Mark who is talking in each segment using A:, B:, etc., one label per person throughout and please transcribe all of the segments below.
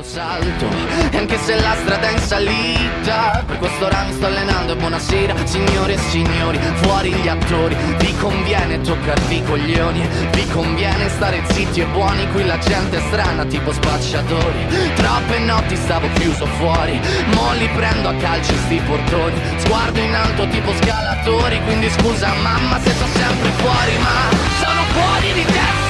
A: Salto. Anche se la strada è in salita per questo ora mi sto allenando. E buonasera signore e signori fuori gli attori. Vi conviene toccarvi i coglioni? Vi conviene stare zitti e buoni? Qui la gente è strana tipo spacciatori. Troppe notti stavo chiuso fuori. Mo li prendo a calci sti portoni. Sguardo in alto tipo scalatori. Quindi scusa mamma se sto sempre fuori ma sono fuori di testa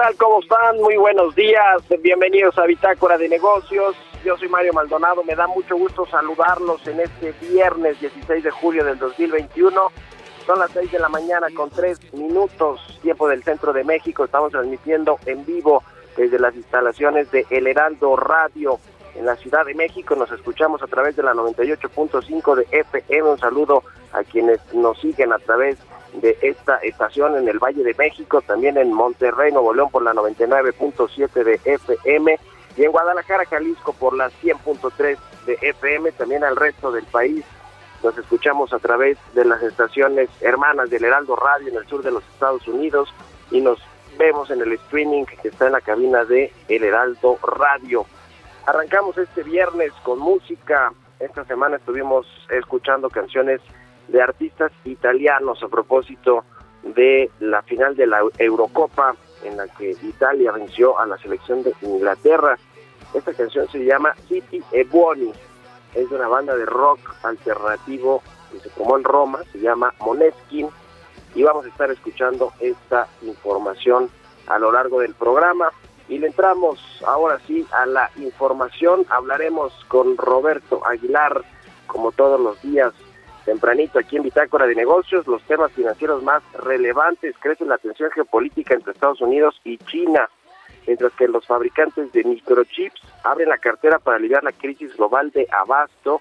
B: tal? ¿Cómo están? Muy buenos días. Bienvenidos a Bitácora de Negocios. Yo soy Mario Maldonado. Me da mucho gusto saludarlos en este viernes 16 de julio del 2021. Son las 6 de la mañana con 3 minutos, tiempo del centro de México. Estamos transmitiendo en vivo desde las instalaciones de El Heraldo Radio en la Ciudad de México. Nos escuchamos a través de la 98.5 de FM. Un saludo a quienes nos siguen a través de esta estación en el Valle de México, también en Monterrey, Nuevo León por la 99.7 de FM y en Guadalajara, Jalisco por la 100.3 de FM, también al resto del país. Nos escuchamos a través de las estaciones hermanas del Heraldo Radio en el sur de los Estados Unidos y nos vemos en el streaming que está en la cabina de El Heraldo Radio. Arrancamos este viernes con música. Esta semana estuvimos escuchando canciones de artistas italianos a propósito de la final de la Eurocopa en la que Italia venció a la selección de Inglaterra. Esta canción se llama City e Buoni, es de una banda de rock alternativo que se formó en Roma, se llama Moneskin y vamos a estar escuchando esta información a lo largo del programa. Y le entramos ahora sí a la información, hablaremos con Roberto Aguilar, como todos los días, tempranito aquí en Bitácora de Negocios, los temas financieros más relevantes, crece la tensión geopolítica entre Estados Unidos y China, mientras que los fabricantes de microchips abren la cartera para aliviar la crisis global de abasto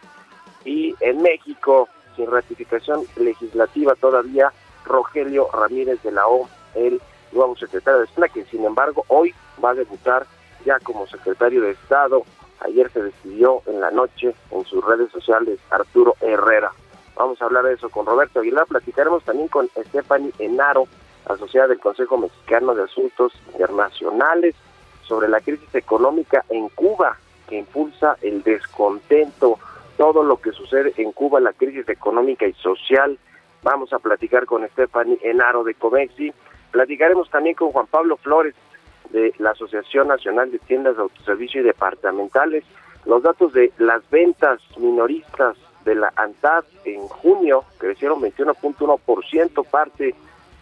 B: y en México, sin ratificación legislativa todavía, Rogelio Ramírez de la O, el nuevo secretario de que sin embargo hoy va a debutar ya como secretario de Estado. Ayer se despidió en la noche en sus redes sociales Arturo Herrera. Vamos a hablar de eso con Roberto Aguilar. Platicaremos también con Stephanie Enaro, asociada del Consejo Mexicano de Asuntos Internacionales, sobre la crisis económica en Cuba que impulsa el descontento, todo lo que sucede en Cuba, la crisis económica y social. Vamos a platicar con Stephanie Enaro de Comexi. Platicaremos también con Juan Pablo Flores de la Asociación Nacional de Tiendas de Autoservicio y Departamentales. Los datos de las ventas minoristas de la ANTAD en junio crecieron 21.1%, parte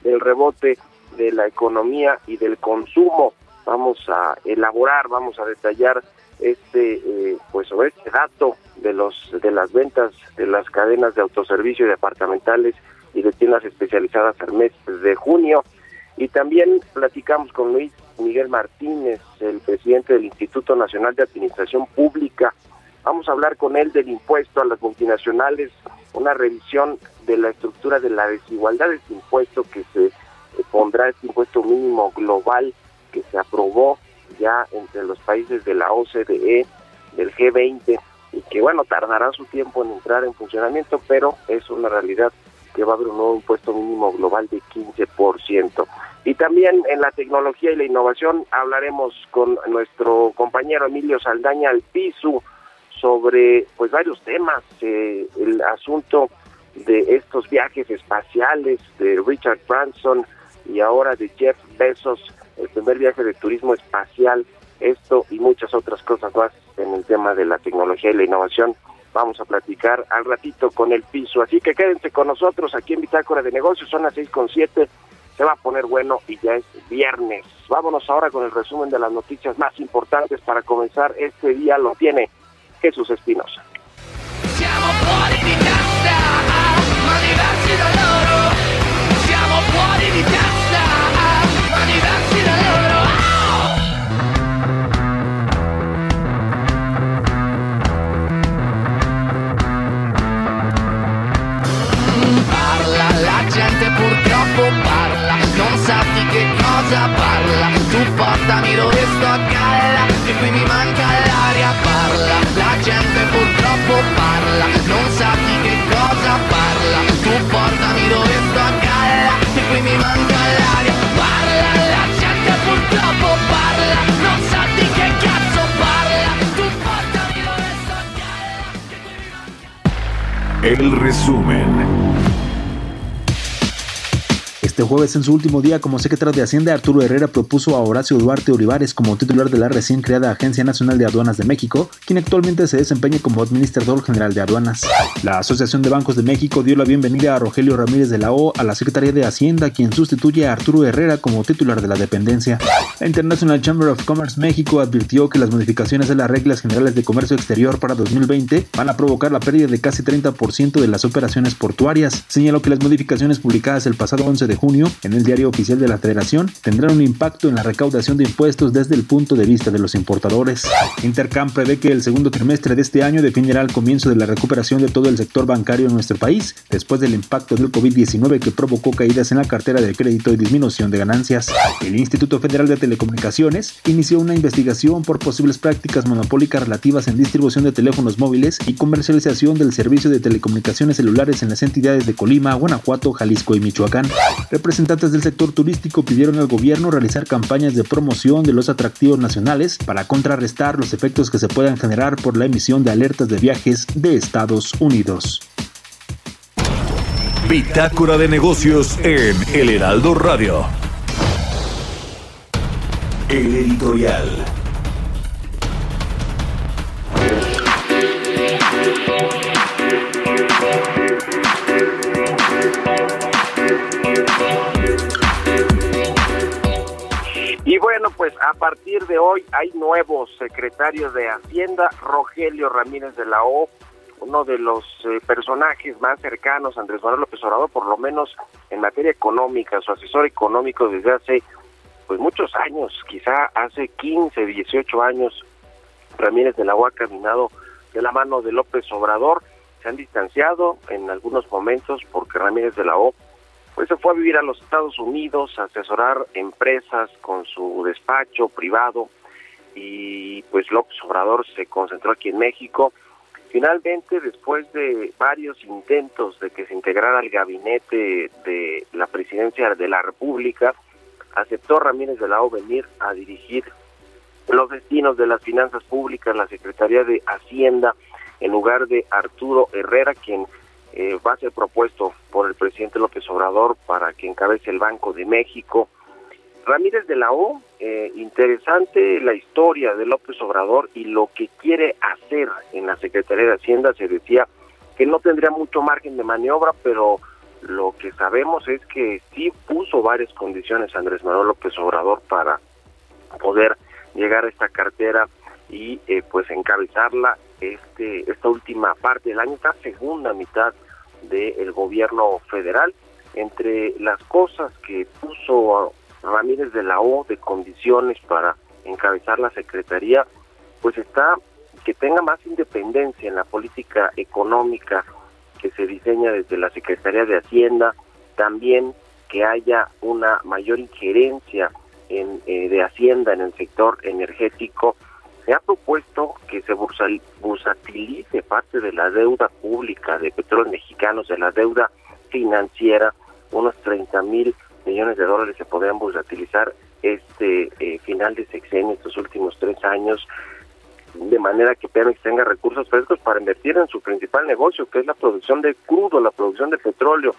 B: del rebote de la economía y del consumo. Vamos a elaborar, vamos a detallar este eh, pues sobre este dato de los de las ventas de las cadenas de autoservicio y departamentales y de tiendas especializadas al mes de junio y también platicamos con Luis Miguel Martínez, el presidente del Instituto Nacional de Administración Pública. Vamos a hablar con él del impuesto a las multinacionales, una revisión de la estructura de la desigualdad de este impuesto que se pondrá, este impuesto mínimo global que se aprobó ya entre los países de la OCDE, del G20, y que bueno, tardará su tiempo en entrar en funcionamiento, pero es una realidad que va a haber un nuevo impuesto mínimo global de 15%. Y también en la tecnología y la innovación hablaremos con nuestro compañero Emilio Saldaña Alpizu, sobre pues varios temas, eh, el asunto de estos viajes espaciales de Richard Branson y ahora de Jeff Bezos, el primer viaje de turismo espacial, esto y muchas otras cosas más en el tema de la tecnología y la innovación. Vamos a platicar al ratito con el piso, así que quédense con nosotros aquí en Bitácora de Negocios, son las seis con siete, se va a poner bueno y ya es viernes. Vámonos ahora con el resumen de las noticias más importantes para comenzar este día, lo tiene Jesús Espinosa.
A: Siamo fuori di testa, ma diversi da loro. Siamo fuori di testa, ma diversi da loro. Parla, la gente purtroppo parla, non sa di che cosa parla. Tu portami dove sto a galla, che qui mi manca la
C: El resumen.
D: Este jueves, en su último día como secretario de Hacienda, Arturo Herrera propuso a Horacio Duarte Olivares como titular de la recién creada Agencia Nacional de Aduanas de México, quien actualmente se desempeña como administrador general de aduanas. La Asociación de Bancos de México dio la bienvenida a Rogelio Ramírez de la O a la Secretaría de Hacienda, quien sustituye a Arturo Herrera como titular de la dependencia. La International Chamber of Commerce México advirtió que las modificaciones de las reglas generales de comercio exterior para 2020 van a provocar la pérdida de casi 30% de las operaciones portuarias. Señaló que las modificaciones publicadas el pasado 11 de junio en el diario oficial de la Federación tendrán un impacto en la recaudación de impuestos desde el punto de vista de los importadores. Intercam prevé que el segundo trimestre de este año definirá el comienzo de la recuperación de todo el sector bancario en nuestro país, después del impacto del COVID-19 que provocó caídas en la cartera de crédito y disminución de ganancias. El Instituto Federal de Telecomunicaciones inició una investigación por posibles prácticas monopólicas relativas en distribución de teléfonos móviles y comercialización del servicio de telecomunicaciones celulares en las entidades de Colima, Guanajuato, Jalisco y Michoacán. Representantes del sector turístico pidieron al gobierno realizar campañas de promoción de los atractivos nacionales para contrarrestar los efectos que se puedan generar por la emisión de alertas de viajes de Estados Unidos.
C: Bitácora de negocios en El Heraldo Radio. El editorial.
B: Pues a partir de hoy hay nuevos secretarios de Hacienda, Rogelio Ramírez de la O, uno de los eh, personajes más cercanos a Andrés Manuel López Obrador, por lo menos en materia económica, su asesor económico desde hace pues muchos años, quizá hace 15, 18 años, Ramírez de la O ha caminado de la mano de López Obrador, se han distanciado en algunos momentos porque Ramírez de la O pues se fue a vivir a los Estados Unidos, a asesorar empresas con su despacho privado y pues López Obrador se concentró aquí en México. Finalmente, después de varios intentos de que se integrara al gabinete de la presidencia de la República, aceptó Ramírez de la O venir a dirigir los destinos de las finanzas públicas, la Secretaría de Hacienda, en lugar de Arturo Herrera, quien eh, va a ser propuesto por el presidente López Obrador para que encabece el Banco de México. Ramírez de la O, eh, interesante la historia de López Obrador y lo que quiere hacer en la Secretaría de Hacienda. Se decía que no tendría mucho margen de maniobra, pero lo que sabemos es que sí puso varias condiciones Andrés Manuel López Obrador para poder llegar a esta cartera y eh, pues encabezarla este esta última parte del año, esta segunda mitad del gobierno federal. Entre las cosas que puso Ramírez de la O de condiciones para encabezar la Secretaría, pues está que tenga más independencia en la política económica que se diseña desde la Secretaría de Hacienda, también que haya una mayor injerencia en, eh, de Hacienda en el sector energético se ha propuesto que se bursatilice parte de la deuda pública de petróleos mexicanos, de la deuda financiera, unos 30 mil millones de dólares se podrían bursatilizar este eh, final de sexenio, estos últimos tres años. de manera que Pemex tenga recursos frescos para invertir en su principal negocio, que es la producción de crudo, la producción de petróleo.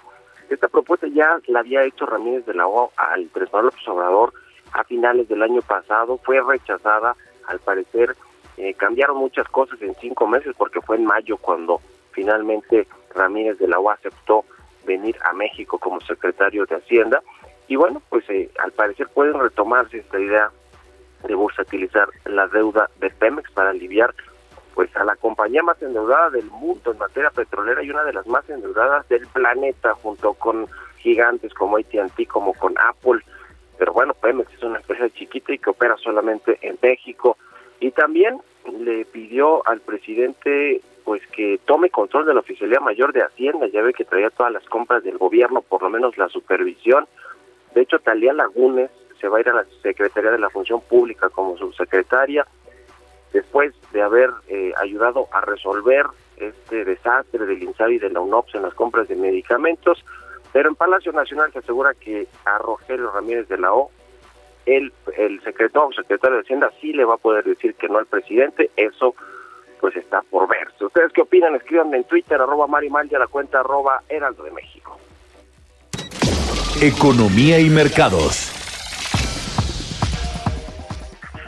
B: Esta propuesta ya la había hecho Ramírez de la O al presidente López Obrador a finales del año pasado, fue rechazada, al parecer eh, cambiaron muchas cosas en cinco meses porque fue en mayo cuando finalmente Ramírez de la O aceptó venir a México como secretario de Hacienda. Y bueno, pues eh, al parecer pueden retomarse esta idea de utilizar la deuda de Pemex para aliviar pues a la compañía más endeudada del mundo en materia petrolera y una de las más endeudadas del planeta junto con gigantes como AT&T como con Apple pero bueno Pemex es una empresa chiquita y que opera solamente en México. Y también le pidió al presidente pues que tome control de la oficialía mayor de Hacienda. Ya ve que traía todas las compras del gobierno por lo menos la supervisión. De hecho Talía Lagunes se va a ir a la Secretaría de la Función Pública como subsecretaria, después de haber eh, ayudado a resolver este desastre del INSABI y de la UNOPS en las compras de medicamentos, pero en Palacio Nacional se asegura que a Rogelio Ramírez de la O, el, el secretario, secretario de Hacienda sí le va a poder decir que no al presidente, eso pues está por verse. ¿Ustedes qué opinan? Escríbanme en Twitter, arroba Mari Mal, y a la cuenta arroba Heraldo de México.
C: Economía y mercados.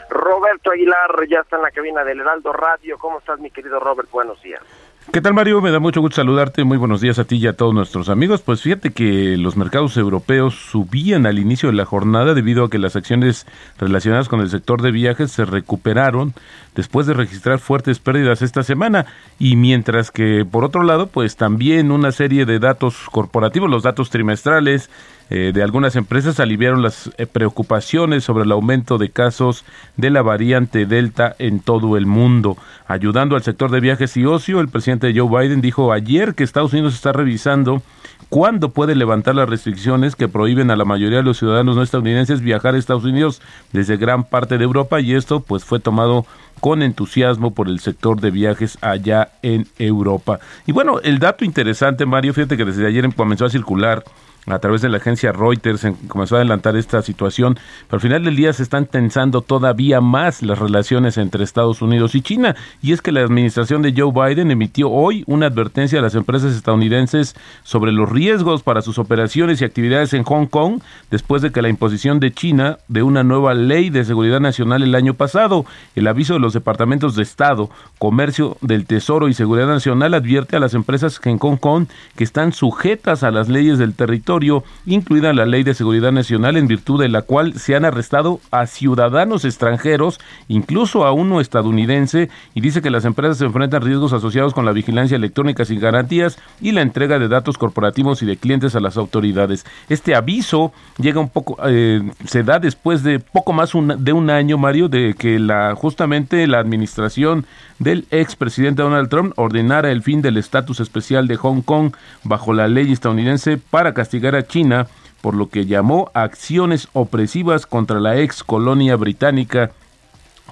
B: Roberto Aguilar ya está en la cabina del Heraldo Radio. ¿Cómo estás, mi querido Robert? Buenos días.
E: ¿Qué tal Mario? Me da mucho gusto saludarte. Muy buenos días a ti y a todos nuestros amigos. Pues fíjate que los mercados europeos subían al inicio de la jornada debido a que las acciones relacionadas con el sector de viajes se recuperaron después de registrar fuertes pérdidas esta semana y mientras que por otro lado pues también una serie de datos corporativos, los datos trimestrales eh, de algunas empresas aliviaron las eh, preocupaciones sobre el aumento de casos de la variante Delta en todo el mundo. Ayudando al sector de viajes y ocio, el presidente Joe Biden dijo ayer que Estados Unidos está revisando cuándo puede levantar las restricciones que prohíben a la mayoría de los ciudadanos no estadounidenses viajar a Estados Unidos desde gran parte de Europa y esto pues fue tomado con entusiasmo por el sector de viajes allá en Europa. Y bueno, el dato interesante, Mario, fíjate que desde ayer comenzó a circular a través de la agencia Reuters comenzó a adelantar esta situación, pero al final del día se están tensando todavía más las relaciones entre Estados Unidos y China, y es que la administración de Joe Biden emitió hoy una advertencia a las empresas estadounidenses sobre los riesgos para sus operaciones y actividades en Hong Kong después de que la imposición de China de una nueva ley de seguridad nacional el año pasado. El aviso de los departamentos de Estado, Comercio del Tesoro y Seguridad Nacional advierte a las empresas en Hong Kong que están sujetas a las leyes del territorio incluida la Ley de Seguridad Nacional, en virtud de la cual se han arrestado a ciudadanos extranjeros, incluso a uno estadounidense, y dice que las empresas se enfrentan riesgos asociados con la vigilancia electrónica sin garantías y la entrega de datos corporativos y de clientes a las autoridades. Este aviso llega un poco, eh, se da después de poco más de un año, Mario, de que la justamente la administración del expresidente Donald Trump ordenara el fin del estatus especial de Hong Kong bajo la ley estadounidense para castigar a China por lo que llamó acciones opresivas contra la ex colonia británica.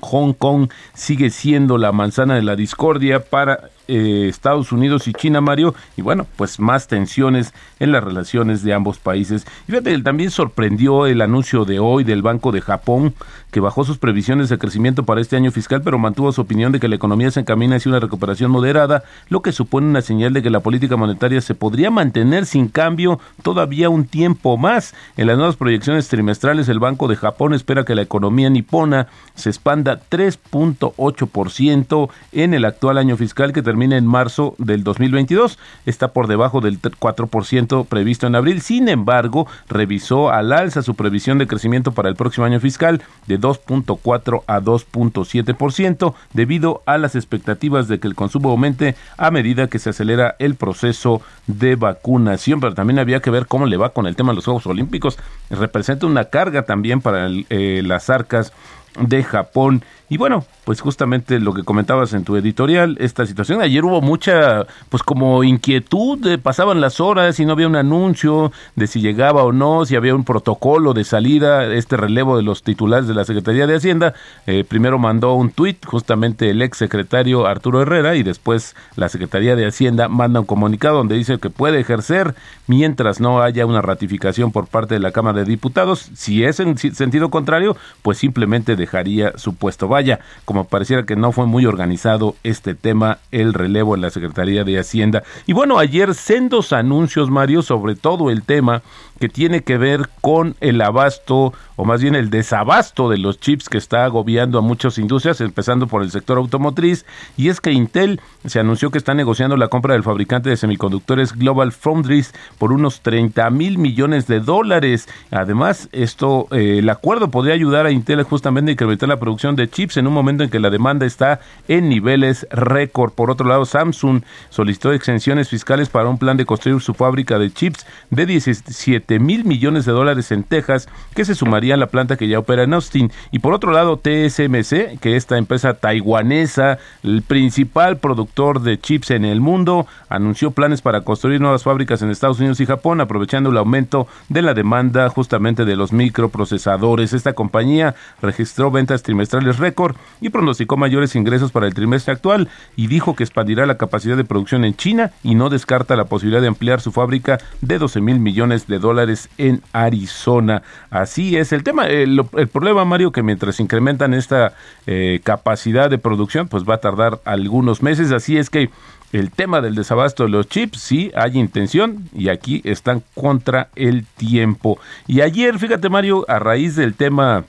E: Hong Kong sigue siendo la manzana de la discordia para eh, Estados Unidos y China, Mario, y bueno, pues más tensiones en las relaciones de ambos países. Y fíjate, también sorprendió el anuncio de hoy del Banco de Japón, que bajó sus previsiones de crecimiento para este año fiscal, pero mantuvo su opinión de que la economía se encamina hacia una recuperación moderada, lo que supone una señal de que la política monetaria se podría mantener sin cambio todavía un tiempo más. En las nuevas proyecciones trimestrales, el Banco de Japón espera que la economía nipona se expanda 3.8% en el actual año fiscal que termina en marzo del 2022. Está por debajo del 4% previsto en abril. Sin embargo, revisó al alza su previsión de crecimiento para el próximo año fiscal de 2.4 a 2.7% debido a las expectativas de que el consumo aumente a medida que se acelera el proceso de vacunación. Pero también había que ver cómo le va con el tema de los Juegos Olímpicos. Representa una carga también para eh, las arcas de Japón. Y bueno, pues justamente lo que comentabas en tu editorial, esta situación. Ayer hubo mucha, pues como inquietud, de, pasaban las horas y no había un anuncio de si llegaba o no, si había un protocolo de salida, este relevo de los titulares de la Secretaría de Hacienda. Eh, primero mandó un tuit justamente el ex secretario Arturo Herrera y después la Secretaría de Hacienda manda un comunicado donde dice que puede ejercer mientras no haya una ratificación por parte de la Cámara de Diputados. Si es en sentido contrario, pues simplemente dejaría su puesto. Vaya, como pareciera que no fue muy organizado este tema, el relevo en la Secretaría de Hacienda. Y bueno, ayer sendos anuncios, Mario, sobre todo el tema que tiene que ver con el abasto o más bien el desabasto de los chips que está agobiando a muchas industrias, empezando por el sector automotriz, y es que Intel se anunció que está negociando la compra del fabricante de semiconductores Global Foundries por unos 30 mil millones de dólares. Además, esto, eh, el acuerdo podría ayudar a Intel justamente a incrementar la producción de chips en un momento en que la demanda está en niveles récord. Por otro lado, Samsung solicitó exenciones fiscales para un plan de construir su fábrica de chips de 17 mil millones de dólares en Texas, que se sumaría a la planta que ya opera en Austin. Y por otro lado, TSMC, que esta empresa taiwanesa, el principal productor de chips en el mundo, anunció planes para construir nuevas fábricas en Estados Unidos y Japón, aprovechando el aumento de la demanda justamente de los microprocesadores. Esta compañía registró ventas trimestrales récord y pronosticó mayores ingresos para el trimestre actual y dijo que expandirá la capacidad de producción en China y no descarta la posibilidad de ampliar su fábrica de 12 mil millones de dólares en Arizona. Así es el tema. El, problema, Mario, que mientras incrementan esta eh, capacidad de producción, pues va a tardar algunos meses. Así es que el tema del desabasto de los chips, sí, hay intención y aquí están contra el tiempo. Y ayer, fíjate Mario, a raíz del tema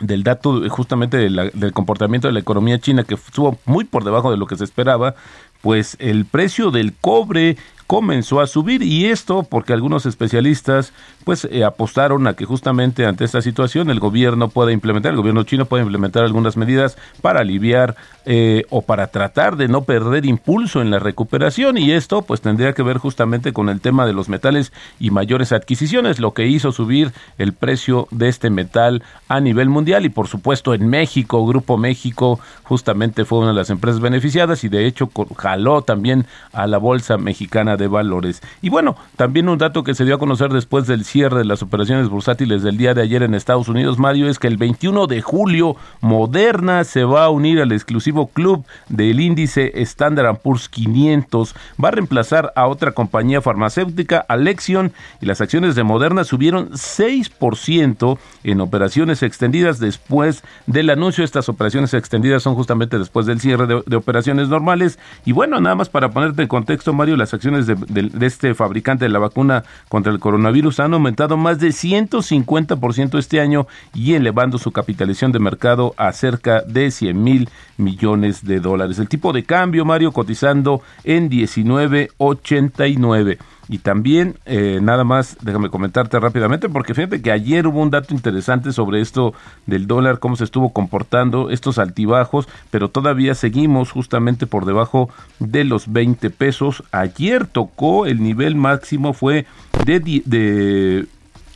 E: del dato justamente del comportamiento de la economía china que estuvo muy por debajo de lo que se esperaba, pues el precio del cobre comenzó a subir y esto porque algunos especialistas pues eh, apostaron a que justamente ante esta situación el gobierno pueda implementar, el gobierno chino puede implementar algunas medidas para aliviar eh, o para tratar de no perder impulso en la recuperación y esto pues tendría que ver justamente con el tema de los metales y mayores adquisiciones, lo que hizo subir el precio de este metal a nivel mundial y por supuesto en México, Grupo México justamente fue una de las empresas beneficiadas y de hecho jaló también a la bolsa mexicana de valores. Y bueno, también un dato que se dio a conocer después del cierre de las operaciones bursátiles del día de ayer en Estados Unidos, Mario, es que el 21 de julio Moderna se va a unir al exclusivo club del índice Standard Poor's 500. Va a reemplazar a otra compañía farmacéutica, Alexion, y las acciones de Moderna subieron 6% en operaciones extendidas después del anuncio. Estas operaciones extendidas son justamente después del cierre de, de operaciones normales. Y bueno, nada más para ponerte en contexto, Mario, las acciones de de, este fabricante de la vacuna contra el coronavirus han aumentado más de 150% este año y elevando su capitalización de mercado a cerca de 100 mil millones de dólares. El tipo de cambio, Mario, cotizando en 19.89. Y también, eh, nada más, déjame comentarte rápidamente, porque fíjate que ayer hubo un dato interesante sobre esto del dólar, cómo se estuvo comportando, estos altibajos, pero todavía seguimos justamente por debajo de los 20 pesos. Ayer tocó el nivel máximo, fue de, de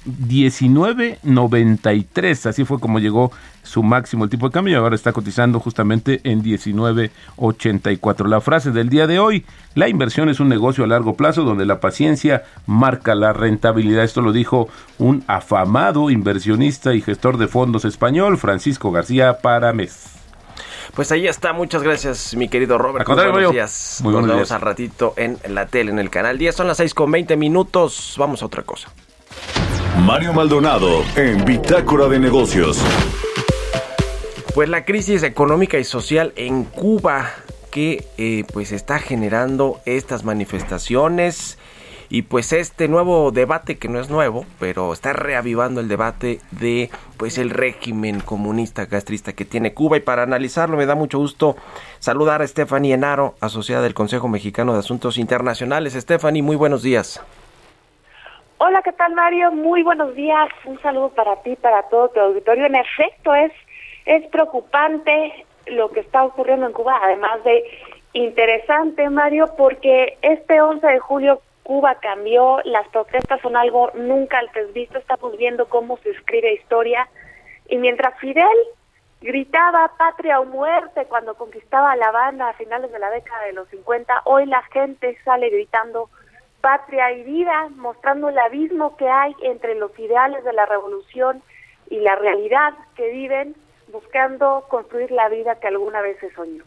E: 19.93, así fue como llegó su máximo el tipo de cambio y ahora está cotizando justamente en 19.84. La frase del día de hoy, la inversión es un negocio a largo plazo donde la paciencia marca la rentabilidad. Esto lo dijo un afamado inversionista y gestor de fondos español, Francisco García Paramés.
B: Pues ahí está, muchas gracias mi querido Robert. Muy buenos días. Muy buenos días. al ratito en la tele, en el canal 10. Son las 6 con 20 minutos. Vamos a otra cosa.
C: Mario Maldonado en Bitácora de Negocios.
B: Pues la crisis económica y social en Cuba que eh, pues está generando estas manifestaciones y pues este nuevo debate que no es nuevo, pero está reavivando el debate de pues el régimen comunista castrista que tiene Cuba y para analizarlo me da mucho gusto saludar a Stephanie Enaro, asociada del Consejo Mexicano de Asuntos Internacionales. Stephanie, muy buenos días.
F: Hola, ¿qué tal Mario? Muy buenos días. Un saludo para ti, para todo tu auditorio. En efecto, es, es preocupante lo que está ocurriendo en Cuba, además de interesante, Mario, porque este 11 de julio Cuba cambió, las protestas son algo nunca antes visto, estamos viendo cómo se escribe historia, y mientras Fidel gritaba patria o muerte cuando conquistaba La Habana a finales de la década de los 50, hoy la gente sale gritando patria y vida, mostrando el abismo que hay entre los ideales de la revolución y la realidad que viven, buscando construir la vida que alguna vez se soñó.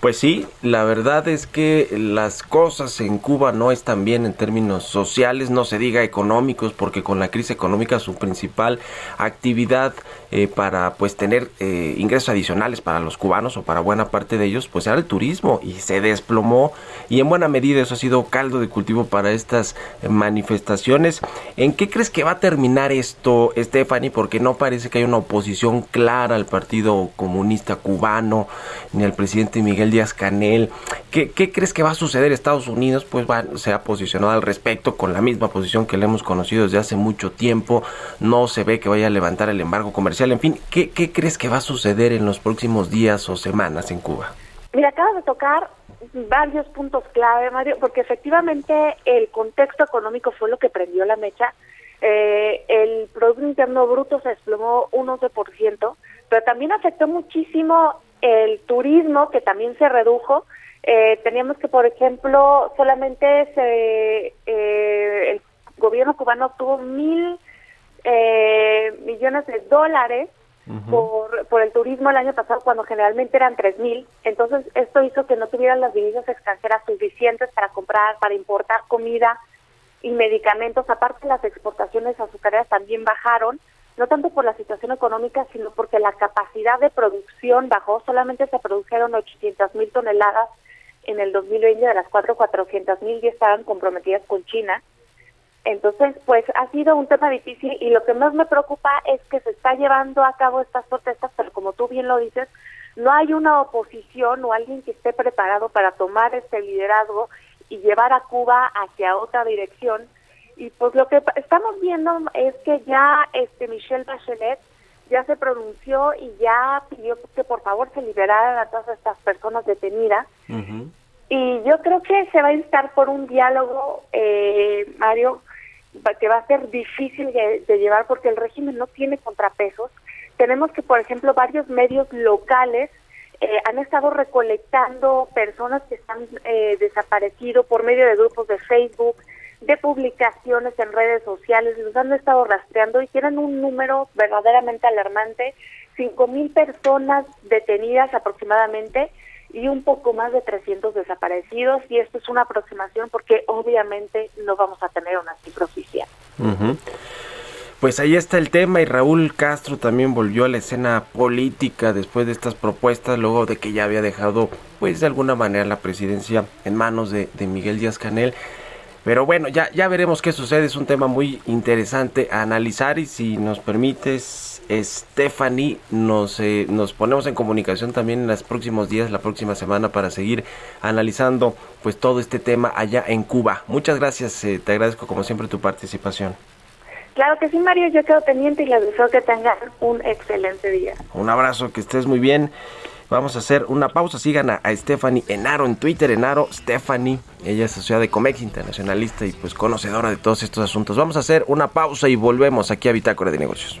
B: Pues sí, la verdad es que las cosas en Cuba no están bien en términos sociales, no se diga económicos, porque con la crisis económica su principal actividad eh, para pues tener eh, ingresos adicionales para los cubanos o para buena parte de ellos, pues era el turismo y se desplomó y en buena medida eso ha sido caldo de cultivo para estas manifestaciones. ¿En qué crees que va a terminar esto, Stephanie? Porque no parece que haya una oposición clara al Partido Comunista Cubano ni al presidente Miguel Díaz Canel. ¿Qué, crees que va a suceder? Estados Unidos pues se ha posicionado al respecto con la misma posición que le hemos conocido desde hace mucho tiempo. No se ve que vaya a levantar el embargo comercial. En fin, ¿qué, crees que va a suceder en los próximos días o semanas en Cuba?
F: Mira, acabas de tocar varios puntos clave, Mario, porque efectivamente el contexto económico fue lo que prendió la mecha. Eh, el Producto Interno Bruto se desplomó un 11%, pero también afectó muchísimo el turismo, que también se redujo. Eh, teníamos que, por ejemplo, solamente se, eh, el gobierno cubano obtuvo mil eh, millones de dólares por, por el turismo el año pasado, cuando generalmente eran tres mil. Entonces, esto hizo que no tuvieran las divisas extranjeras suficientes para comprar, para importar comida y medicamentos. Aparte, las exportaciones azucareras también bajaron no tanto por la situación económica, sino porque la capacidad de producción bajó. Solamente se produjeron 800 mil toneladas en el 2020, de las cuatro 400 mil ya estaban comprometidas con China. Entonces, pues ha sido un tema difícil y lo que más me preocupa es que se está llevando a cabo estas protestas, pero como tú bien lo dices, no hay una oposición o alguien que esté preparado para tomar este liderazgo y llevar a Cuba hacia otra dirección y pues lo que estamos viendo es que ya este Michelle Bachelet ya se pronunció y ya pidió que por favor se liberaran a todas estas personas detenidas. Y yo creo que se va a instar por un diálogo, eh, Mario, que va a ser difícil de, llevar porque el régimen no tiene contrapesos. Tenemos que, por ejemplo, varios medios locales eh, han estado recolectando personas que están eh, desaparecido por medio de grupos de Facebook, de publicaciones en redes sociales, los han estado rastreando y tienen un número verdaderamente alarmante, cinco mil personas detenidas aproximadamente y un poco más de 300 desaparecidos y esto es una aproximación porque obviamente no vamos a tener una cifra oficial.
B: Pues ahí está el tema y Raúl Castro también volvió a la escena política después de estas propuestas, luego de que ya había dejado pues de alguna manera la presidencia en manos de, de Miguel Díaz Canel. Pero bueno, ya, ya veremos qué sucede. Es un tema muy interesante a analizar y si nos permites, Stephanie, nos, eh, nos ponemos en comunicación también en los próximos días, la próxima semana, para seguir analizando pues todo este tema allá en Cuba. Muchas gracias, eh, te agradezco como siempre tu participación.
F: Claro que sí, Mario, yo quedo pendiente y les deseo que tengan un excelente día.
B: Un abrazo, que estés muy bien. Vamos a hacer una pausa. Sigan a, Stephanie Enaro en Twitter, Enaro Stephanie. Ella es asociada de Comex internacionalista y pues conocedora de todos estos asuntos. Vamos a hacer una pausa y volvemos aquí a Bitácora de Negocios.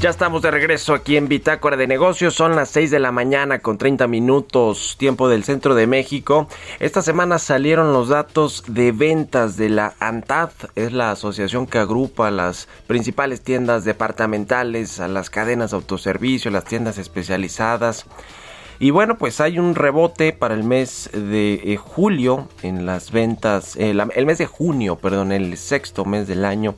B: Ya estamos de regreso aquí en Bitácora de Negocios. Son las 6 de la mañana con 30 minutos, tiempo del centro de México. Esta semana salieron los datos de ventas de la ANTAD, es la asociación que agrupa las principales tiendas departamentales, a las cadenas de autoservicio, las tiendas especializadas. Y bueno, pues hay un rebote para el mes de eh, julio en las ventas, eh, el mes de junio, perdón, el sexto mes del año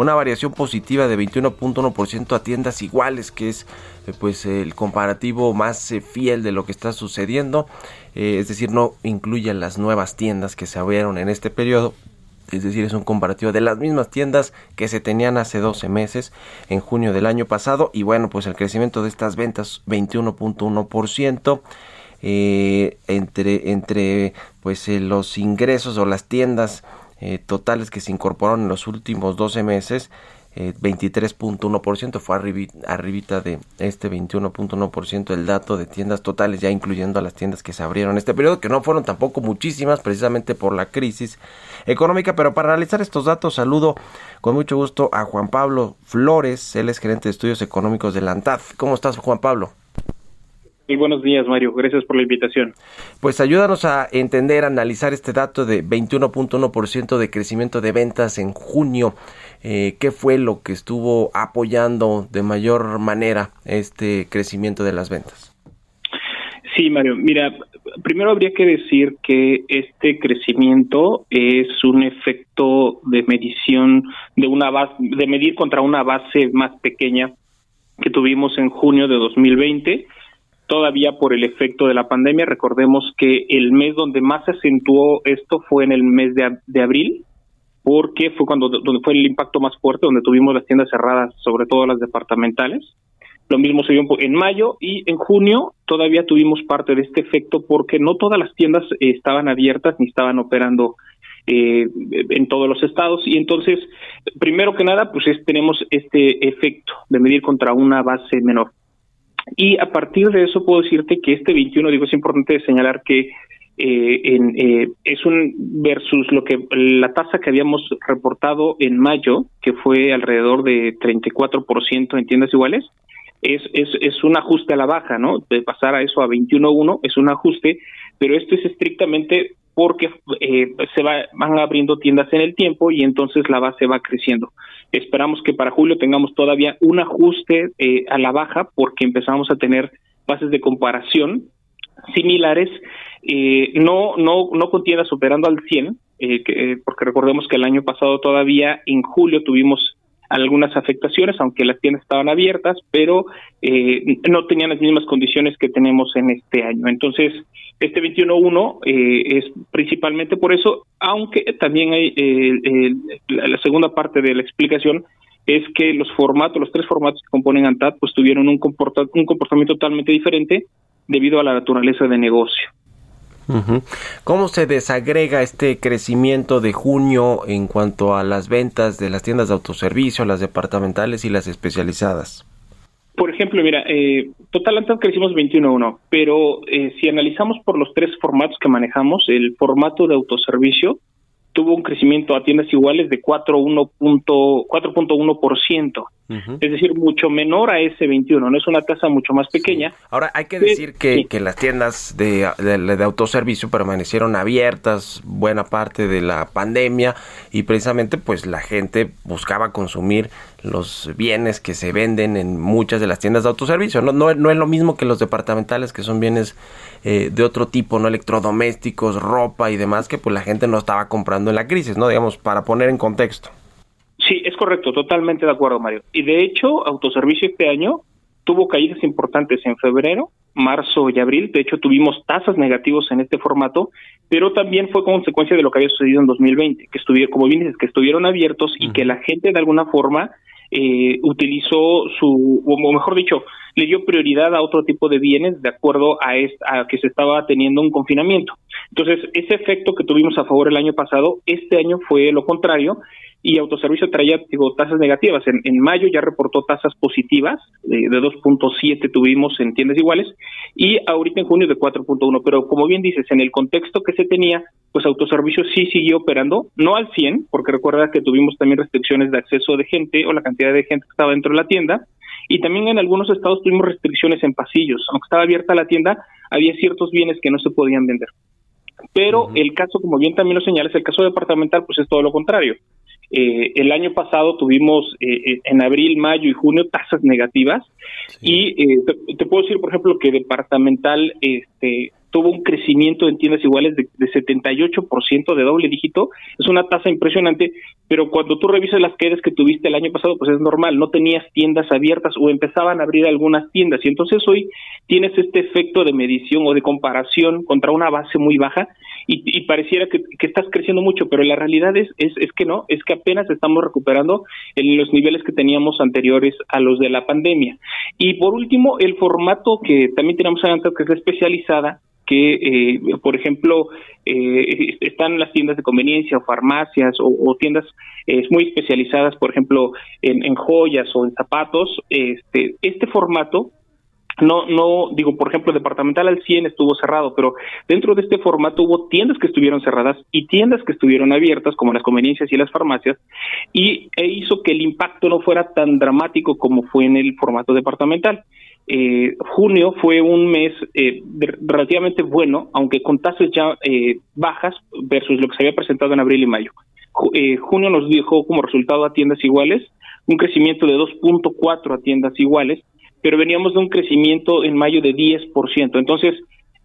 B: una variación positiva de 21.1% a tiendas iguales, que es eh, pues el comparativo más eh, fiel de lo que está sucediendo, eh, es decir, no incluye las nuevas tiendas que se abrieron en este periodo, es decir, es un comparativo de las mismas tiendas que se tenían hace 12 meses en junio del año pasado y bueno, pues el crecimiento de estas ventas 21.1%. entre entre pues los ingresos o las tiendas eh, totales que se incorporaron en los últimos 12 meses, 23.1%, fue arribita de este 21.1% el dato de tiendas totales, ya incluyendo a las tiendas que se abrieron este periodo, que no fueron tampoco muchísimas, precisamente por la crisis económica. Pero para analizar estos datos, saludo con mucho gusto a Juan Pablo Flores, él es gerente de estudios económicos de la ANTAD. ¿Cómo estás, Juan Pablo?
G: Buenos días, Mario. Gracias por la invitación.
B: Pues ayúdanos a entender, analizar este dato de 21.1% de crecimiento de ventas en junio. Eh, ¿Qué fue lo que estuvo apoyando de mayor manera este crecimiento de las ventas?
G: Sí, Mario. Mira, primero habría que decir que este crecimiento es un efecto de medición de una base, de medir contra una base más pequeña que tuvimos en junio de 2020 todavía por el efecto de la pandemia. Recordemos que el mes donde más se acentuó esto fue en el mes de, abril, porque fue cuando donde fue el impacto más fuerte, donde tuvimos las tiendas cerradas, sobre todo las departamentales. Lo mismo se vio en mayo y en junio todavía tuvimos parte de este efecto porque no todas las tiendas estaban abiertas ni estaban operando eh, en todos los estados y entonces primero que nada pues tenemos este efecto de medir contra una base menor. Y a partir de eso puedo decirte que este 21, digo, es importante señalar que eh, eh, es un versus lo que la tasa que habíamos reportado en mayo, que fue alrededor de 34% en tiendas iguales, es, es, es un ajuste a la baja, ¿no? De pasar a eso a 21.1 es un ajuste, pero esto es estrictamente porque eh, se va, van abriendo tiendas en el tiempo y entonces la base va creciendo. Esperamos que para julio tengamos todavía un ajuste eh, a la baja porque empezamos a tener bases de comparación similares, eh, no, no, no con tiendas al 100, porque recordemos que el año pasado todavía en julio tuvimos algunas afectaciones, aunque las tiendas estaban abiertas, pero eh, no tenían las mismas condiciones que tenemos en este año. Entonces, este 21.1 eh, es principalmente por eso, aunque también hay eh, la segunda parte de la explicación es que los formatos, los tres formatos que componen ANTAD, pues tuvieron un, un comportamiento totalmente diferente debido a la naturaleza de negocio.
B: ¿Cómo se desagrega este crecimiento de junio en cuanto a las ventas de las tiendas de autoservicio, las departamentales y las especializadas?
G: Por ejemplo, mira, eh, total antes crecimos 21.1, pero eh, si analizamos por los tres formatos que manejamos, el formato de autoservicio tuvo un crecimiento a tiendas iguales de 4.1%. Es decir, mucho menor a ese 21, no es una tasa mucho más pequeña.
B: Ahora, hay que decir que, que las tiendas de, de, autoservicio permanecieron abiertas buena parte de la pandemia y precisamente pues la gente buscaba consumir los bienes que se venden en muchas de las tiendas de autoservicio. No, no, no es lo mismo que los departamentales, que son bienes eh, de otro tipo, no electrodomésticos, ropa y demás, que pues la gente no estaba comprando en la crisis, ¿no? Digamos, para poner en contexto.
G: Sí, es correcto, totalmente de acuerdo, Mario. Y de hecho, autoservicio este año tuvo caídas importantes en febrero, marzo y abril. De hecho, tuvimos tasas negativas en este formato, pero también fue consecuencia de lo que había sucedido en 2020, que estuvieron, como bien dices, que estuvieron abiertos y que la gente de alguna forma eh, utilizó su, o mejor dicho, le dio prioridad a otro tipo de bienes de acuerdo a, a que se estaba teniendo un confinamiento. Entonces, ese efecto que tuvimos a favor el año pasado, este año fue lo contrario y autoservicio traía tasas negativas. En, en mayo ya reportó tasas positivas, de 2.7 tuvimos en tiendas iguales, y ahorita en junio de 4.1. Pero como bien dices, en el contexto que se tenía, pues autoservicio sí siguió operando, no al 100, porque recuerda que tuvimos también restricciones de acceso de gente o la cantidad de gente que estaba dentro de la tienda, y también en algunos estados tuvimos restricciones en pasillos. Aunque estaba abierta la tienda, había ciertos bienes que no se podían vender. Pero el caso, como bien también lo señalas, el caso departamental, pues es todo lo contrario. Eh, el año pasado tuvimos eh, eh, en abril, mayo y junio tasas negativas y te, puedo decir, por ejemplo, que departamental este, tuvo un crecimiento en tiendas iguales de, de 78% de doble dígito. Es una tasa impresionante, pero cuando tú revisas las caídas que tuviste el año pasado, pues es normal, no tenías tiendas abiertas o empezaban a abrir algunas tiendas y entonces hoy tienes este efecto de medición o de comparación contra una base muy baja y, pareciera que, estás creciendo mucho, pero la realidad es, es, es que no, es que apenas estamos recuperando en los niveles que teníamos anteriores a los de la pandemia. Y por último, el formato que también tenemos adelante, que es especializada, que, eh, por ejemplo, eh, están las tiendas de conveniencia o farmacias o, tiendas muy especializadas, por ejemplo, en, en, joyas o en zapatos, este, este formato no, no, digo, por ejemplo, departamental al 100 estuvo cerrado, pero dentro de este formato hubo tiendas que estuvieron cerradas y tiendas que estuvieron abiertas, como las conveniencias y las farmacias, y e hizo que el impacto no fuera tan dramático como fue en el formato departamental. Eh, junio fue un mes eh, relativamente bueno, aunque con tasas ya eh, bajas versus lo que se había presentado en abril y mayo. junio nos dejó como resultado a tiendas iguales un crecimiento de 2.4 a tiendas iguales pero veníamos de un crecimiento en mayo de 10%. Entonces,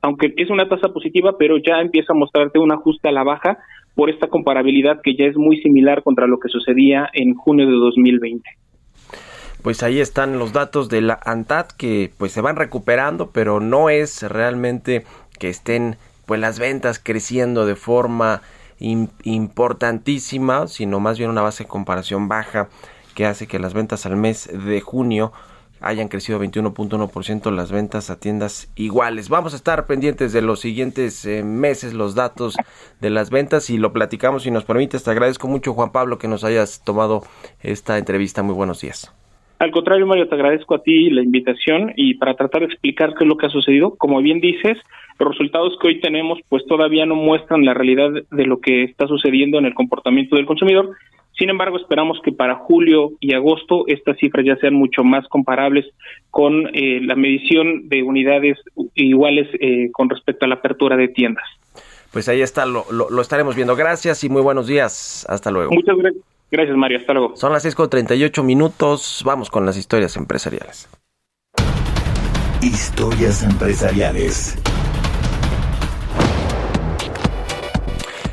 G: aunque es una tasa positiva, pero ya empieza a mostrarte un ajuste a la baja por esta comparabilidad que ya es muy similar contra lo que sucedía en junio de 2020.
B: Pues ahí están los datos de la ANTAD que pues se van recuperando, pero no es realmente que estén pues las ventas creciendo de forma importantísima, sino más bien una base de comparación baja que hace que las ventas al mes de junio hayan crecido 21.1% las ventas a tiendas iguales. Vamos a estar pendientes de los siguientes eh, meses, los datos de las ventas y lo platicamos si nos permites. Te agradezco mucho, Juan Pablo, que nos hayas tomado esta entrevista. Muy buenos días.
G: Al contrario, Mario, te agradezco a ti la invitación y para tratar de explicar qué es lo que ha sucedido. Como bien dices, los resultados que hoy tenemos pues todavía no muestran la realidad de lo que está sucediendo en el comportamiento del consumidor, sin embargo, esperamos que para julio y agosto estas cifras ya sean mucho más comparables con eh, la medición de unidades iguales eh, con respecto a la apertura de tiendas.
B: Pues ahí está, lo, lo, estaremos viendo. Gracias y muy buenos días. Hasta luego.
G: Muchas gracias. Gracias, Mario. Hasta luego.
B: Son las 6.38 minutos. Vamos con las historias empresariales.
C: Historias empresariales.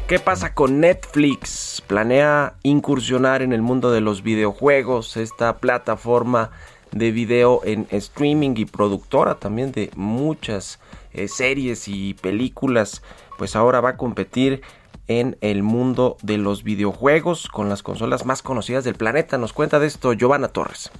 B: ¿Qué pasa con Netflix? Planea incursionar en el mundo de los videojuegos, esta plataforma de video en streaming y productora también de muchas eh, series y películas, pues ahora va a competir en el mundo de los videojuegos con las consolas más conocidas del planeta. Nos cuenta de esto Giovanna Torres.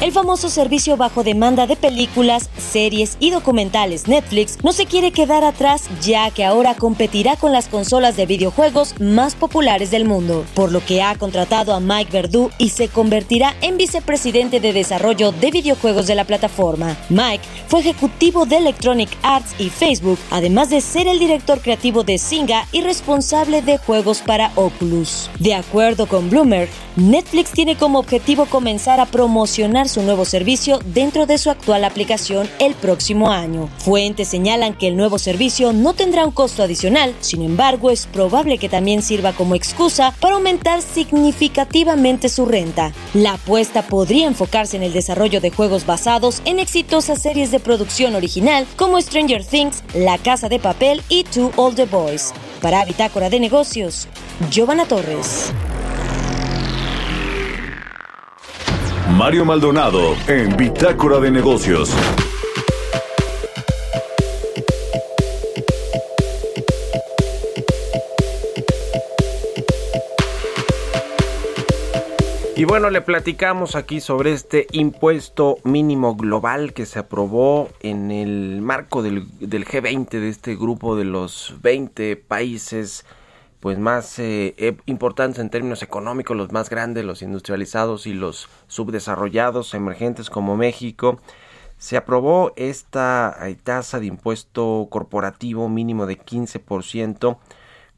H: El famoso servicio bajo demanda de películas, series y documentales Netflix no se quiere quedar atrás ya que ahora competirá con las consolas de videojuegos más populares del mundo, por lo que ha contratado a Mike Verdu y se convertirá en vicepresidente de desarrollo de videojuegos de la plataforma. Mike fue ejecutivo de Electronic Arts y Facebook, además de ser el director creativo de Singa y responsable de juegos para Oculus. De acuerdo con Bloomer, Netflix tiene como objetivo comenzar a promocionar su nuevo servicio dentro de su actual aplicación el próximo año. Fuentes señalan que el nuevo servicio no tendrá un costo adicional, sin embargo es probable que también sirva como excusa para aumentar significativamente su renta. La apuesta podría enfocarse en el desarrollo de juegos basados en exitosas series de producción original como Stranger Things, La Casa de Papel y Two Old the Boys. Para Bitácora de Negocios, Giovanna Torres.
C: Mario Maldonado en Bitácora de Negocios.
B: Y bueno, le platicamos aquí sobre este impuesto mínimo global que se aprobó en el marco del, del G20, de este grupo de los 20 países pues más eh, eh, importantes en términos económicos, los más grandes, los industrializados y los subdesarrollados, emergentes como México, se aprobó esta eh, tasa de impuesto corporativo mínimo de 15%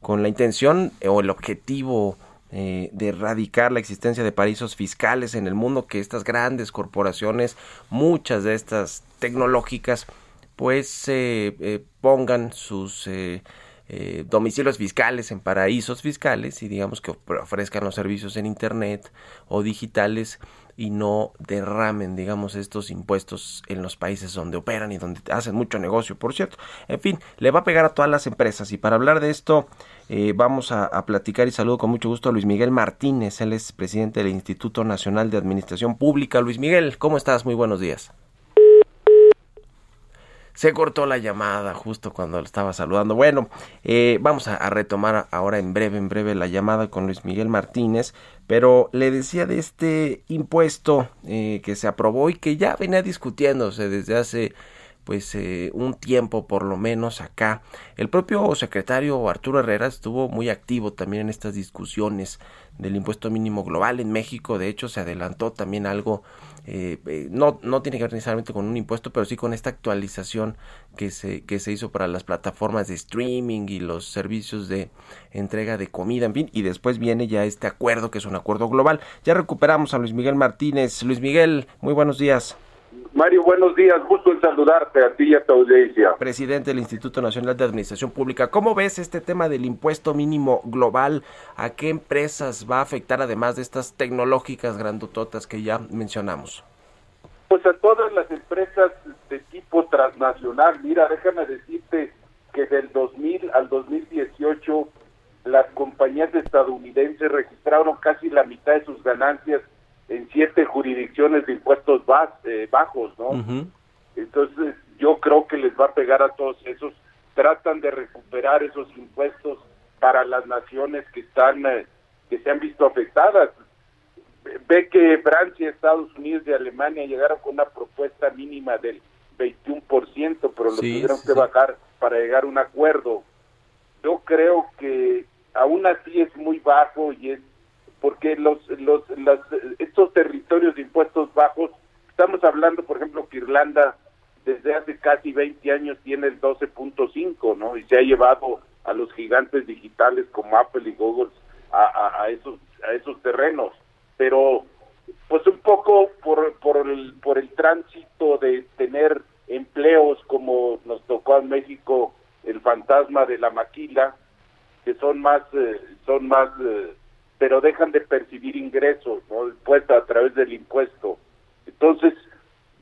B: con la intención o el objetivo de erradicar la existencia de paraísos fiscales en el mundo, que estas grandes corporaciones, muchas de estas tecnológicas, pues pongan sus eh, domicilios fiscales en paraísos fiscales y digamos que ofrezcan los servicios en internet o digitales y no derramen digamos estos impuestos en los países donde operan y donde hacen mucho negocio por cierto. En fin le va a pegar a todas las empresas. Y para hablar de esto eh, vamos a, platicar y saludo con mucho gusto a Luis Miguel Martínez. Él es presidente del Instituto Nacional de Administración Pública. Luis Miguel cómo estás muy buenos días se cortó la llamada justo cuando estaba saludando. Bueno, eh, vamos a, retomar ahora en breve, en breve la llamada con Luis Miguel Martínez, pero le decía de este impuesto eh, que se aprobó y que ya venía discutiéndose desde hace pues eh, un tiempo por lo menos acá. El propio secretario Arturo Herrera estuvo muy activo también en estas discusiones del impuesto mínimo global en México. De hecho, se adelantó también algo, eh, eh, no, no tiene que ver necesariamente con un impuesto, pero sí con esta actualización que se, que se hizo para las plataformas de streaming y los servicios de entrega de comida, en fin. Y después viene ya este acuerdo, que es un acuerdo global. Ya recuperamos a Luis Miguel Martínez. Luis Miguel, muy buenos días.
I: Mario, buenos días. Gusto en saludarte a ti y a tu audiencia.
B: Presidente del Instituto Nacional de Administración Pública, ¿cómo ves este tema del impuesto mínimo global? ¿A qué empresas va a afectar además de estas tecnológicas grandototas que ya mencionamos?
I: Pues a todas las empresas de tipo transnacional. Mira, déjame decirte que del 2000 al 2018 las compañías estadounidenses registraron casi la mitad de sus ganancias en siete jurisdicciones de impuestos eh, bajos, ¿no? Entonces yo creo que les va a pegar a todos esos. Tratan de recuperar esos impuestos para las naciones que están eh, que se han visto afectadas. Ve que Francia, Estados Unidos y Alemania llegaron con una propuesta mínima del 21%, pero lo tuvieron que bajar para llegar a un acuerdo. Yo creo que aún así es muy bajo y es porque los, los, estos territorios de impuestos bajos, estamos hablando, por ejemplo, que Irlanda desde hace casi 20 años tiene el 12.5, ¿no? Y se ha llevado a los gigantes digitales como Apple y Google a, a, esos a esos terrenos, pero pues un poco por por el por el tránsito de tener empleos como nos tocó en México el fantasma de la maquila que son más eh, son más eh, pero dejan de percibir ingresos, ¿no? Pues a través del impuesto. Entonces,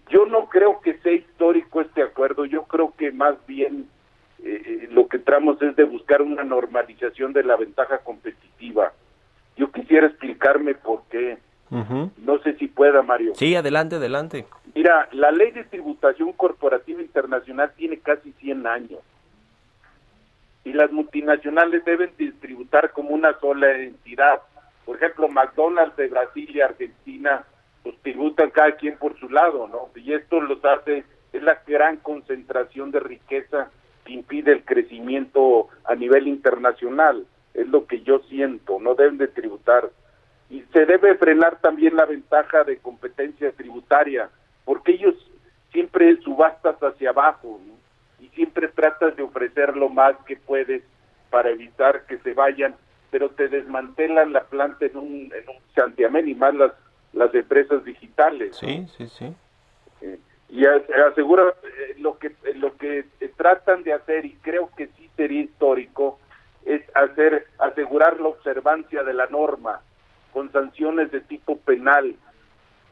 I: yo no creo que sea histórico este acuerdo, yo creo que más bien eh, eh, lo que entramos es de buscar una normalización de la ventaja competitiva. Yo quisiera explicarme por qué. No sé si pueda, Mario.
B: Sí, adelante, adelante.
I: Mira, la ley de tributación corporativa internacional tiene casi 100 años y las multinacionales deben distributar como una sola entidad. Por ejemplo, McDonald's de Brasil y Argentina pues tributan cada quien por su lado, ¿no? Y esto los hace, es la gran concentración de riqueza que impide el crecimiento a nivel internacional, es lo que yo siento, no deben de tributar. Y se debe frenar también la ventaja de competencia tributaria, porque ellos siempre subastas hacia abajo, y siempre tratas de ofrecer lo más que puedes para evitar que se vayan, pero te desmantelan la planta en un, en un santiamén y más las, las empresas digitales.
B: Sí, sí, sí.
I: Eh, y asegura eh, lo que lo que tratan de hacer y creo que sí sería histórico es hacer asegurar la observancia de la norma con sanciones de tipo penal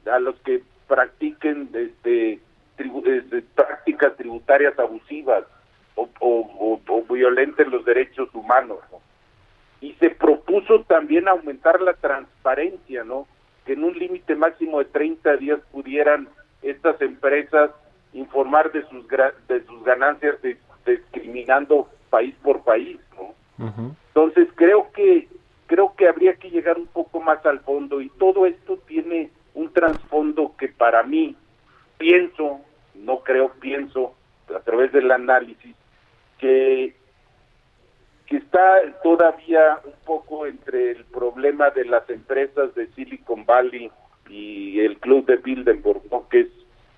I: a los que practiquen este prácticas tributarias abusivas o, o, violenten los derechos humanos. Y se propuso también aumentar la transparencia, ¿no? Que en un límite máximo de 30 días pudieran estas empresas informar de sus de sus ganancias discriminando país por país, ¿no? Entonces creo que creo que habría que llegar un poco más al fondo y todo esto tiene un trasfondo que para mí pienso no creo, pienso, a través del análisis, que, que está todavía un poco entre el problema de las empresas de Silicon Valley y el club de Bilderberg, que, es,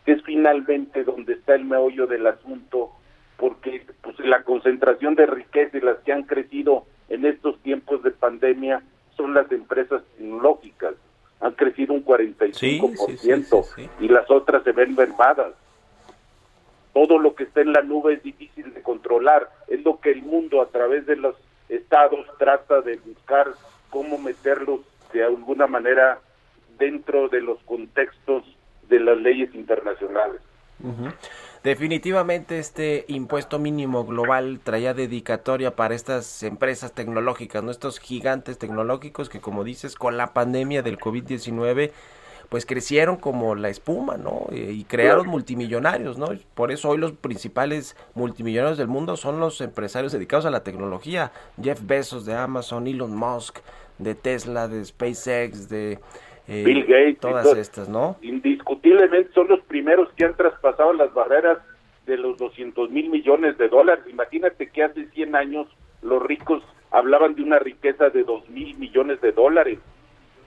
I: que es finalmente donde está el meollo del asunto, porque pues, la concentración de riqueza y las que han crecido en estos tiempos de pandemia son las empresas tecnológicas. Han crecido un 45% y las otras se ven mermadas todo lo que está en la nube es difícil de controlar. Es lo que el mundo a través de los estados trata de buscar cómo meterlos de alguna manera dentro de los contextos de las leyes internacionales.
B: Definitivamente este impuesto mínimo global traía dedicatoria para estas empresas tecnológicas, nuestros gigantes tecnológicos que como dices con la pandemia del COVID-19 pues crecieron como la espuma, ¿no? Eh, y crearon multimillonarios, ¿no? Por eso hoy los principales multimillonarios del mundo son los empresarios dedicados a la tecnología. Jeff Bezos de Amazon, Elon Musk de Tesla, de SpaceX, de
I: eh, Bill Gates,
B: todas estas, ¿no?
I: Indiscutiblemente son los primeros que han traspasado las barreras de los 200 mil millones de dólares. Imagínate que hace 100 años los ricos hablaban de una riqueza de 2 mil millones de dólares,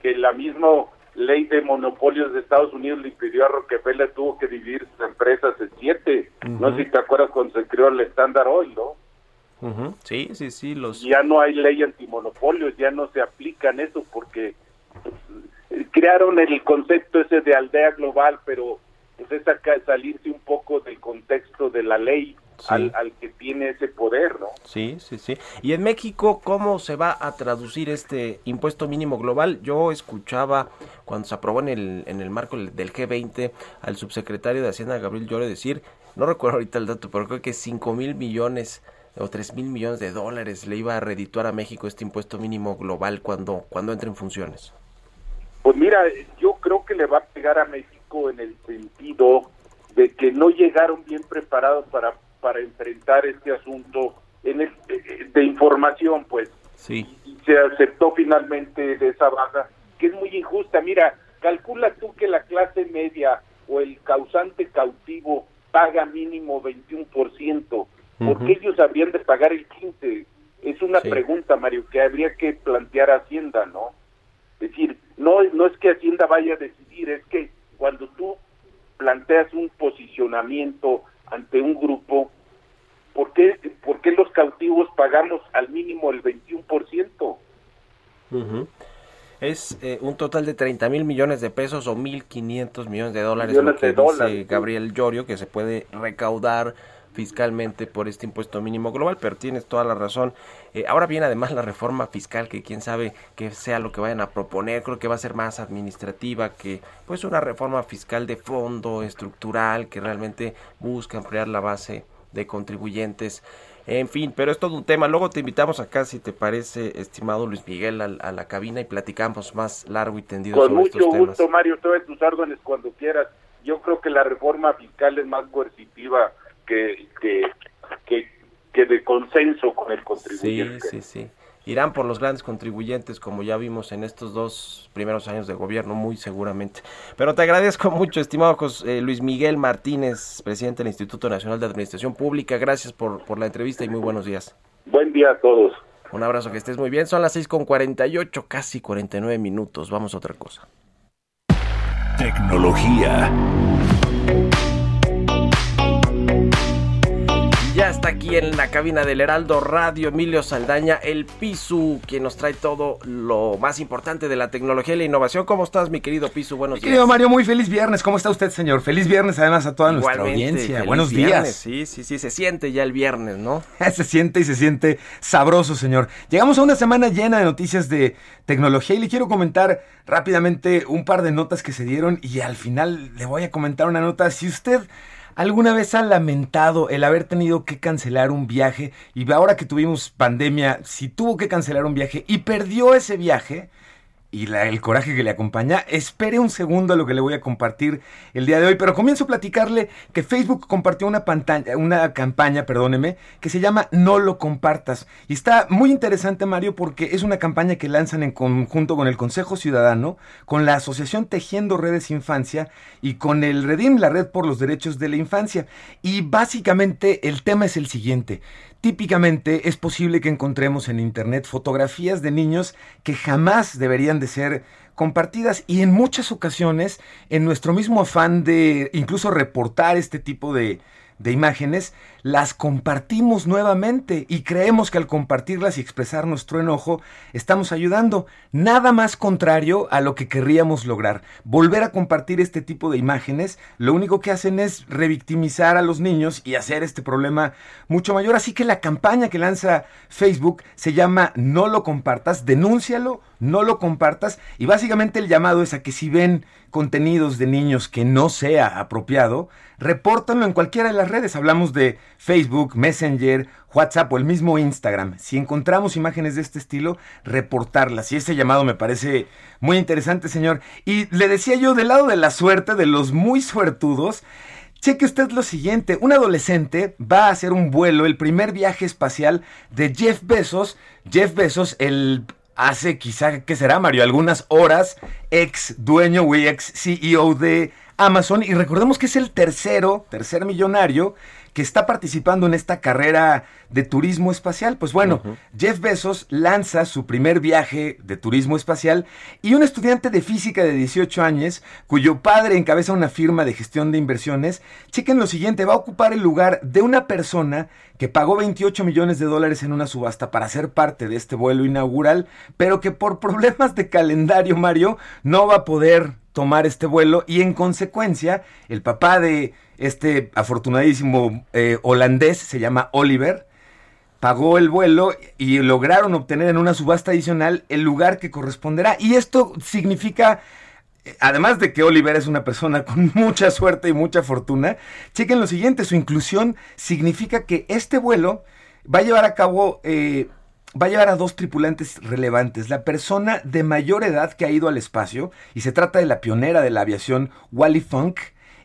I: que la misma ley de monopolios de Estados Unidos le impidió a Rockefeller, tuvo que dividir sus empresas en siete. No sé si te acuerdas cuando se creó el estándar hoy, ¿no?
B: Sí, sí, sí. Los...
I: Ya no hay ley antimonopolios, ya no se aplican eso porque pues, crearon el concepto ese de aldea global, pero pues es acá salirse un poco del contexto de la ley al, al, que tiene ese poder, ¿no?
B: Sí, sí, sí. Y en México, ¿cómo se va a traducir este impuesto mínimo global? Yo escuchaba cuando se aprobó en el, en el marco del G20 al subsecretario de Hacienda, Gabriel Llore, decir, no recuerdo ahorita el dato, pero creo que 5 mil millones o 3 mil millones de dólares le iba a redituar a México este impuesto mínimo global cuando, cuando entre en funciones.
I: Pues mira, yo creo que le va a pegar a México en el sentido de que no llegaron bien preparados para para enfrentar este asunto en el, de información, pues.
B: Sí.
I: Y se aceptó finalmente de esa baja, que es muy injusta. Mira, calcula tú que la clase media o el causante cautivo paga mínimo 21%, porque ellos habrían de pagar el 15%. Es una pregunta, Mario, que habría que plantear a Hacienda, ¿no? Es decir, no, no es que Hacienda vaya a decidir, es que cuando tú planteas un posicionamiento ante un grupo, ¿por qué, por qué los cautivos pagamos al mínimo el 21%?
B: Es eh, un total de 30 mil millones de pesos o 1.500 millones de dólares, lo que dice Gabriel Llorio, que se puede recaudar fiscalmente por este impuesto mínimo global, pero tienes toda la razón. Eh, ahora viene además la reforma fiscal, que quién sabe que sea lo que vayan a proponer, creo que va a ser más administrativa que pues una reforma fiscal de fondo, estructural, que realmente busca ampliar la base de contribuyentes. En fin, pero es todo un tema. Luego te invitamos acá, si te parece, estimado Luis Miguel, a, la cabina y platicamos más largo y tendido
I: Con mucho gusto, Mario, todas tus órdenes cuando quieras. Yo creo que la reforma fiscal es más coercitiva que, que, que, que de consenso con el contribuyente.
B: Sí, sí, sí irán por los grandes contribuyentes, como ya vimos en estos dos primeros años de gobierno, muy seguramente. Pero te agradezco mucho, estimado José, eh, Luis Miguel Martínez, presidente del Instituto Nacional de Administración Pública. Gracias por, por la entrevista y muy buenos días.
I: Buen día a todos.
B: Un abrazo, que estés muy bien. Son las seis con 48, casi 49 minutos. Vamos a otra cosa.
C: Tecnología.
B: Ya está aquí en la cabina del Heraldo Radio Emilio Saldaña, el Pisu, quien nos trae todo lo más importante de la tecnología y la innovación. ¿Cómo estás, mi querido Pisu? Buenos días.
J: Querido Mario, muy feliz viernes. ¿Cómo está usted, señor? Feliz viernes además a toda nuestra audiencia. Buenos días.
B: Sí, sí, sí, se siente ya el viernes, ¿no?
J: se siente y se siente sabroso, señor. Llegamos a una semana llena de noticias de tecnología y le quiero comentar rápidamente un par de notas que se dieron y al final le voy a comentar una nota. Si usted ¿Alguna vez ha lamentado el haber tenido que cancelar un viaje y ahora que tuvimos pandemia, si tuvo que cancelar un viaje y perdió ese viaje? Y el coraje que le acompaña, espere un segundo a lo que le voy a compartir el día de hoy, pero comienzo a platicarle que Facebook compartió una, pantalla, una campaña, perdóneme, que se llama No lo compartas. Y está muy interesante, Mario, porque es una campaña que lanzan en conjunto con el Consejo Ciudadano, con la Asociación Tejiendo Redes Infancia y con el Redim, la Red por los Derechos de la Infancia. Y básicamente el tema es el siguiente. Típicamente es posible que encontremos en Internet fotografías de niños que jamás deberían de ser compartidas y en muchas ocasiones en nuestro mismo afán de incluso reportar este tipo de, de imágenes, las compartimos nuevamente y creemos que al compartirlas y expresar nuestro enojo estamos ayudando. Nada más contrario a lo que querríamos lograr. Volver a compartir este tipo de imágenes, lo único que hacen es revictimizar a los niños y hacer este problema mucho mayor. Así que la campaña que lanza Facebook se llama No lo compartas, denúncialo, no lo compartas y básicamente el llamado es a que si ven contenidos de niños que no sea apropiado, repórtanlo en cualquiera de las redes. Hablamos de Facebook, Messenger, WhatsApp o el mismo Instagram. Si encontramos imágenes de este estilo, reportarlas. Y ese llamado me parece muy interesante, señor. Y le decía yo, del lado de la suerte, de los muy suertudos, Cheque usted lo siguiente, un adolescente va a hacer un vuelo, el primer viaje espacial de Jeff Bezos. Jeff Bezos, el hace quizá, ¿qué será Mario? Algunas horas, ex dueño o ex CEO de Amazon y recordemos que es el tercero, tercer millonario que está participando en esta carrera de turismo espacial. Pues bueno, Jeff Bezos lanza su primer viaje de turismo espacial y un estudiante de física de 18 años, cuyo padre encabeza una firma de gestión de inversiones, chequen lo siguiente, va a ocupar el lugar de una persona que pagó 28 millones de dólares en una subasta para ser parte de este vuelo inaugural, pero que por problemas de calendario, Mario, no va a poder tomar este vuelo y en consecuencia el papá de este afortunadísimo eh, holandés, se llama Oliver, pagó el vuelo y lograron obtener en una subasta adicional el lugar que corresponderá. Y esto significa, además de que Oliver es una persona con mucha suerte y mucha fortuna, chequen lo siguiente, su inclusión significa que este vuelo va a llevar a cabo... Eh, va a llevar a dos tripulantes relevantes. La persona de mayor edad que ha ido al espacio, y se trata de la pionera de la aviación Wally Funk,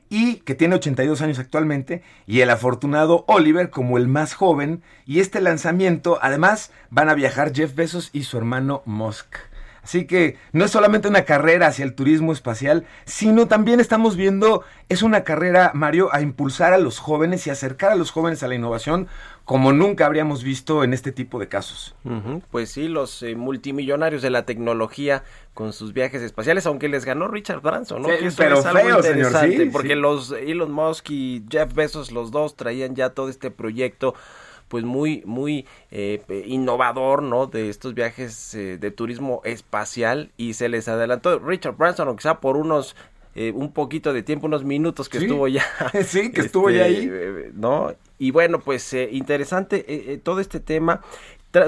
J: y que tiene 82 años actualmente, y el afortunado Oliver como el más joven, y este lanzamiento, además, van a viajar Jeff Bezos y su hermano Musk. Así que no es solamente una carrera hacia el turismo espacial, sino también estamos viendo, es una carrera, Mario, a impulsar a los jóvenes y acercar a los jóvenes a la innovación como nunca habríamos visto en este tipo de casos.
B: Pues sí, los eh, multimillonarios de la tecnología con sus viajes espaciales, aunque les ganó Richard Branson, ¿no?
J: pero feo, señor, sí,
B: porque los Elon Musk y Jeff Bezos, los dos traían ya todo este proyecto pues muy muy eh, innovador no de estos viajes eh, de turismo espacial y se les adelantó Richard Branson aunque sea por unos un poquito de tiempo, unos minutos que estuvo ya.
J: Sí, que estuvo ya ahí.
B: Este, ¿No? Y bueno, pues eh, interesante eh, eh, todo este tema.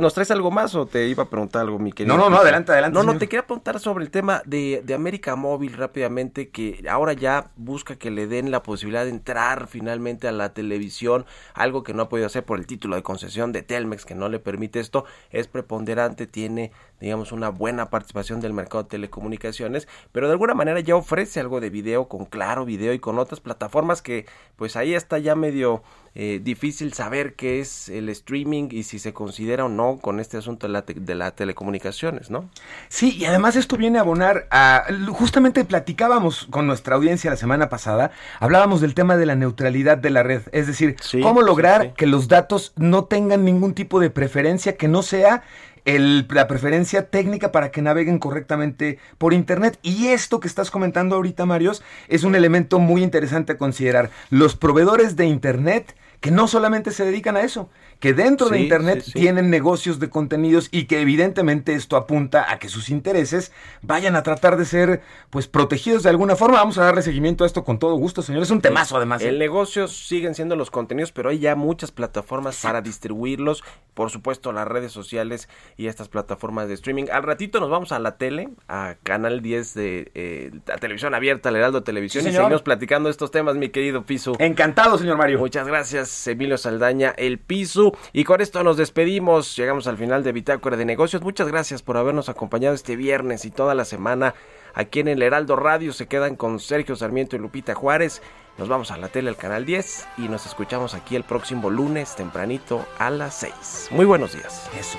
B: ¿Nos traes algo más o te iba a preguntar algo, mi querido?
J: No, no, no, adelante, adelante.
B: No, no, te quería preguntar sobre el tema de, de, América Móvil rápidamente, que ahora ya busca que le den la posibilidad de entrar finalmente a la televisión, algo que no ha podido hacer por el título de concesión de Telmex, que no le permite esto, es preponderante, tiene, digamos, una buena participación del mercado de telecomunicaciones, pero de alguna manera ya ofrece algo de video con Claro Video y con otras plataformas que, pues ahí está ya medio eh, difícil saber qué es el streaming y si se considera o no con este asunto de la, de las telecomunicaciones, ¿no?
J: Sí, y además esto viene a abonar a... Justamente platicábamos con nuestra audiencia la semana pasada, hablábamos del tema de la neutralidad de la red, es decir, cómo lograr que los datos no tengan ningún tipo de preferencia que no sea el, la preferencia técnica para que naveguen correctamente por Internet. Y esto que estás comentando ahorita, Marios, es un elemento muy interesante a considerar. Los proveedores de Internet que no solamente se dedican a eso, que dentro de Internet tienen negocios de contenidos y que evidentemente esto apunta a que sus intereses vayan a tratar de ser pues protegidos de alguna forma. Vamos a darle seguimiento a esto con todo gusto, señor. Es un temazo además.
B: El ¿eh? negocio siguen siendo los contenidos, pero hay ya muchas plataformas para distribuirlos. Por supuesto, las redes sociales y estas plataformas de streaming. Al ratito nos vamos a la tele, a Canal 10 de eh, televisión abierta, al Heraldo Televisión, y seguimos platicando estos temas, mi querido Piso.
J: Encantado, señor Mario.
B: Muchas gracias, Emilio Saldaña, el Piso. Y con esto nos despedimos. Llegamos al final de Bitácora de Negocios. Muchas gracias por habernos acompañado este viernes y toda la semana aquí en el Heraldo Radio. Se quedan con Sergio Sarmiento y Lupita Juárez. Nos vamos a la tele, al canal 10 y nos escuchamos aquí el próximo lunes tempranito a las 6. Muy buenos días.
J: Eso.